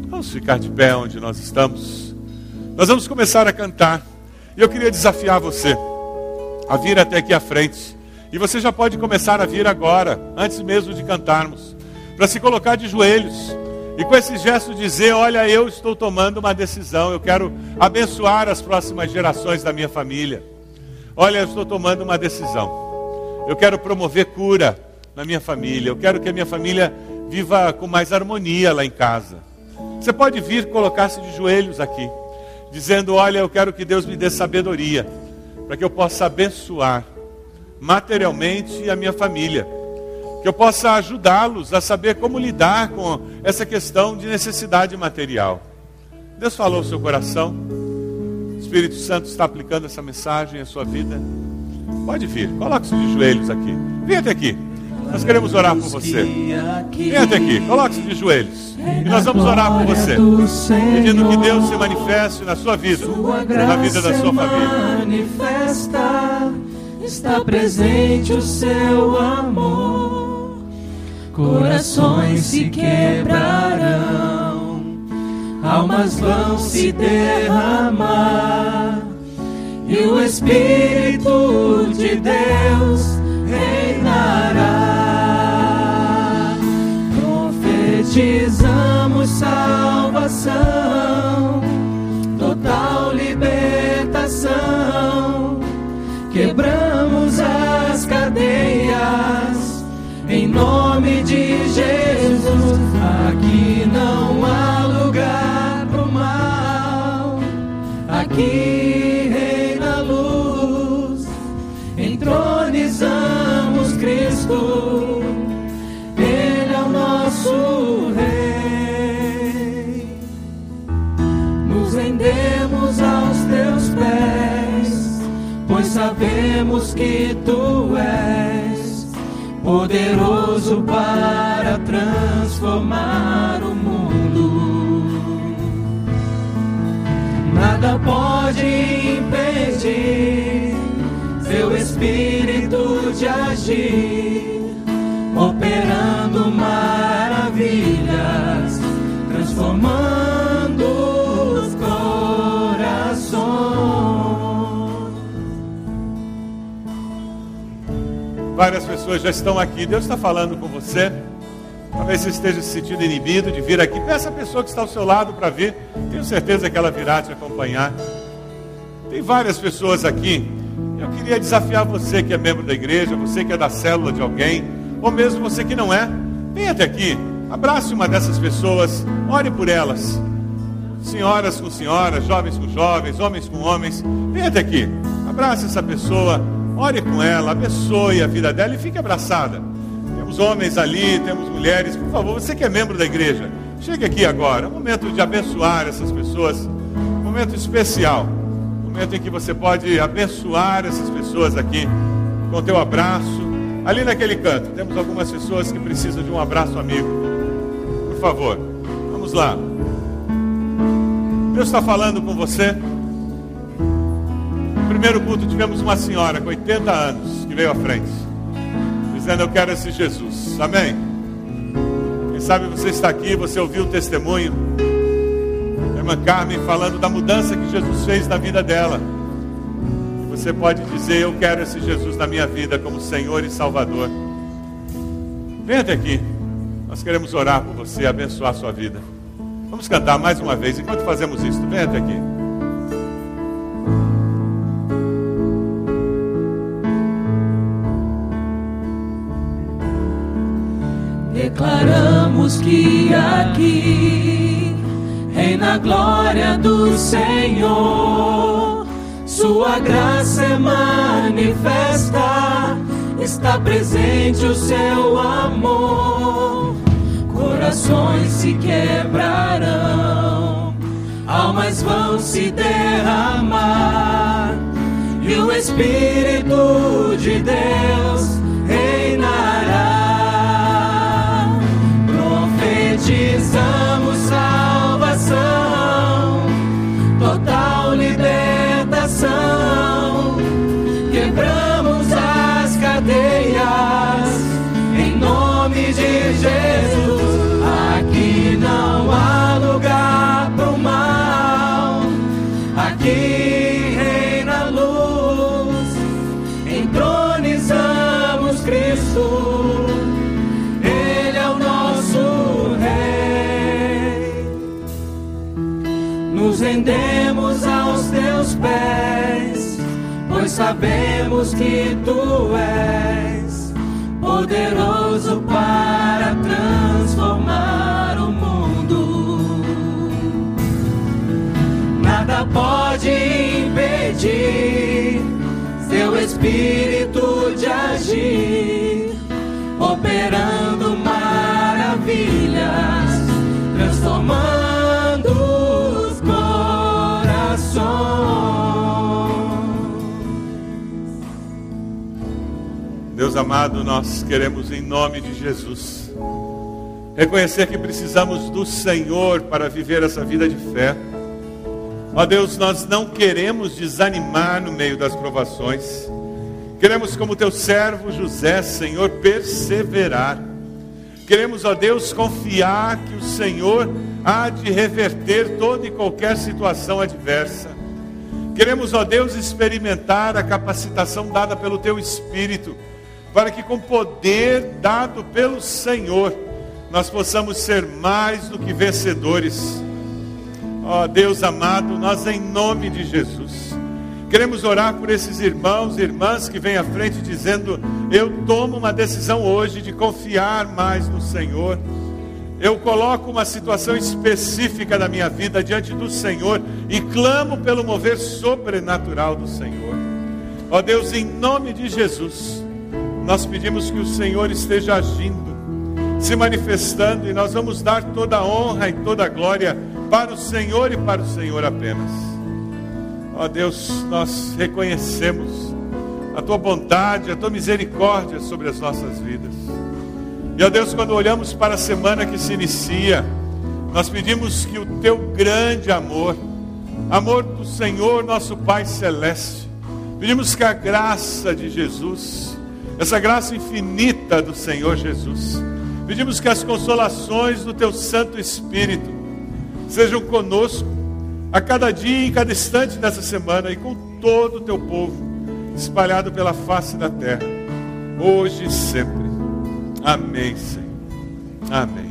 Vamos ficar de pé onde nós estamos. Nós vamos começar a cantar. E eu queria desafiar você a vir até aqui à frente. E você já pode começar a vir agora, antes mesmo de cantarmos, para se colocar de joelhos e com esse gesto dizer: Olha, eu estou tomando uma decisão, eu quero abençoar as próximas gerações da minha família. Olha, eu estou tomando uma decisão. Eu quero promover cura na minha família, eu quero que a minha família viva com mais harmonia lá em casa. Você pode vir colocar-se de joelhos aqui dizendo: Olha, eu quero que Deus me dê sabedoria, para que eu possa abençoar materialmente a minha família, que eu possa ajudá-los a saber como lidar com essa questão de necessidade material. Deus falou ao seu coração, o Espírito Santo está aplicando essa mensagem à sua vida. Pode vir, coloque-se de joelhos aqui, venha até aqui. Nós queremos orar por você. Venha até aqui, coloque-se de joelhos. E nós vamos orar por você, pedindo que Deus se manifeste na sua vida, na vida da sua família. Manifesta, está presente o seu amor. Corações se quebrarão, almas vão se derramar, e o Espírito de Deus reinará. Profetizamos salvação, total libertação. Quebramos as cadeias em nome Aqui reina a luz. Entronizamos Cristo. Ele é o nosso Rei. Nos rendemos aos teus pés. sabemos que tu és poderoso para transformar o Nada pode impedir seu espírito de agir, operando maravilhas, transformando os corações. Várias pessoas já estão aqui. Deus está falando com você. Talvez você esteja se sentindo inibido de vir aqui. Peça a pessoa que está ao seu lado para vir. Tenho certeza que ela virá te acompanhar. Tem várias pessoas aqui. Eu queria desafiar você que é membro da igreja, você que é da célula de alguém, ou mesmo você que não é. Venha até aqui. Abrace uma dessas pessoas. Ore por elas. Senhoras com senhoras, jovens com jovens, homens com homens. Venha até aqui. Abrace essa pessoa. Ore com ela. Abençoe a vida dela e fique abraçada. Temos homens ali, temos mulheres. Por favor, você que é membro da igreja, chegue aqui agora. É momento de abençoar essas pessoas. Um momento especial. Um momento em que você pode abençoar essas pessoas aqui com teu abraço. Ali naquele canto, temos algumas pessoas que precisam de um abraço amigo. Por favor, vamos lá. Deus está falando com você. No primeiro culto tivemos uma senhora com 80 anos que veio à frente, dizendo: Eu quero esse Jesus. Amém? Quem sabe você está aqui, você ouviu o testemunho. A irmã Carmen falando da mudança que Jesus fez na vida dela. E você pode dizer: Eu quero esse Jesus na minha vida como Senhor e Salvador. Venha até aqui. Nós queremos orar por você, abençoar a sua vida. Vamos cantar mais uma vez enquanto fazemos isso. Venha até aqui. Que aqui reina a glória do Senhor. Sua graça é manifesta, está presente o seu amor. Corações se quebrarão, almas vão se derramar, e o Espírito de Deus Profetizamos sabemos que tu és poderoso para transformar o mundo. Nada pode impedir seu espírito de agir, operando maravilhas, transformando os corações. Deus amado, nós queremos em nome de Jesus reconhecer que precisamos do Senhor para viver essa vida de fé. Ó Deus, nós não queremos desanimar no meio das provações. Queremos, como teu servo José, Senhor, perseverar. Queremos, ó Deus, confiar que o Senhor há de reverter toda e qualquer situação adversa. Queremos, ó Deus, experimentar a capacitação dada pelo teu Espírito, para que com poder dado pelo Senhor, nós possamos ser mais do que vencedores. Ó Deus amado, nós em nome de Jesus, queremos orar por esses irmãos e irmãs que vêm à frente dizendo: Eu tomo uma decisão hoje de confiar mais no Senhor. Eu coloco uma situação específica da minha vida diante do Senhor e clamo pelo mover sobrenatural do Senhor. Ó Deus, em nome de Jesus, nós pedimos que o Senhor esteja agindo, se manifestando, e nós vamos dar toda a honra e toda a glória para o Senhor e para o Senhor apenas. Ó Deus, nós reconhecemos a tua bondade, a tua misericórdia sobre as nossas vidas. E ó Deus, quando olhamos para a semana que se inicia, nós pedimos que o teu grande amor, amor do Senhor, nosso Pai Celeste, pedimos que a graça de Jesus, essa graça infinita do Senhor Jesus, pedimos que as consolações do teu Santo Espírito sejam conosco a cada dia e cada instante dessa semana e com todo o teu povo espalhado pela face da terra, hoje e sempre. Amém, Senhor. Amém.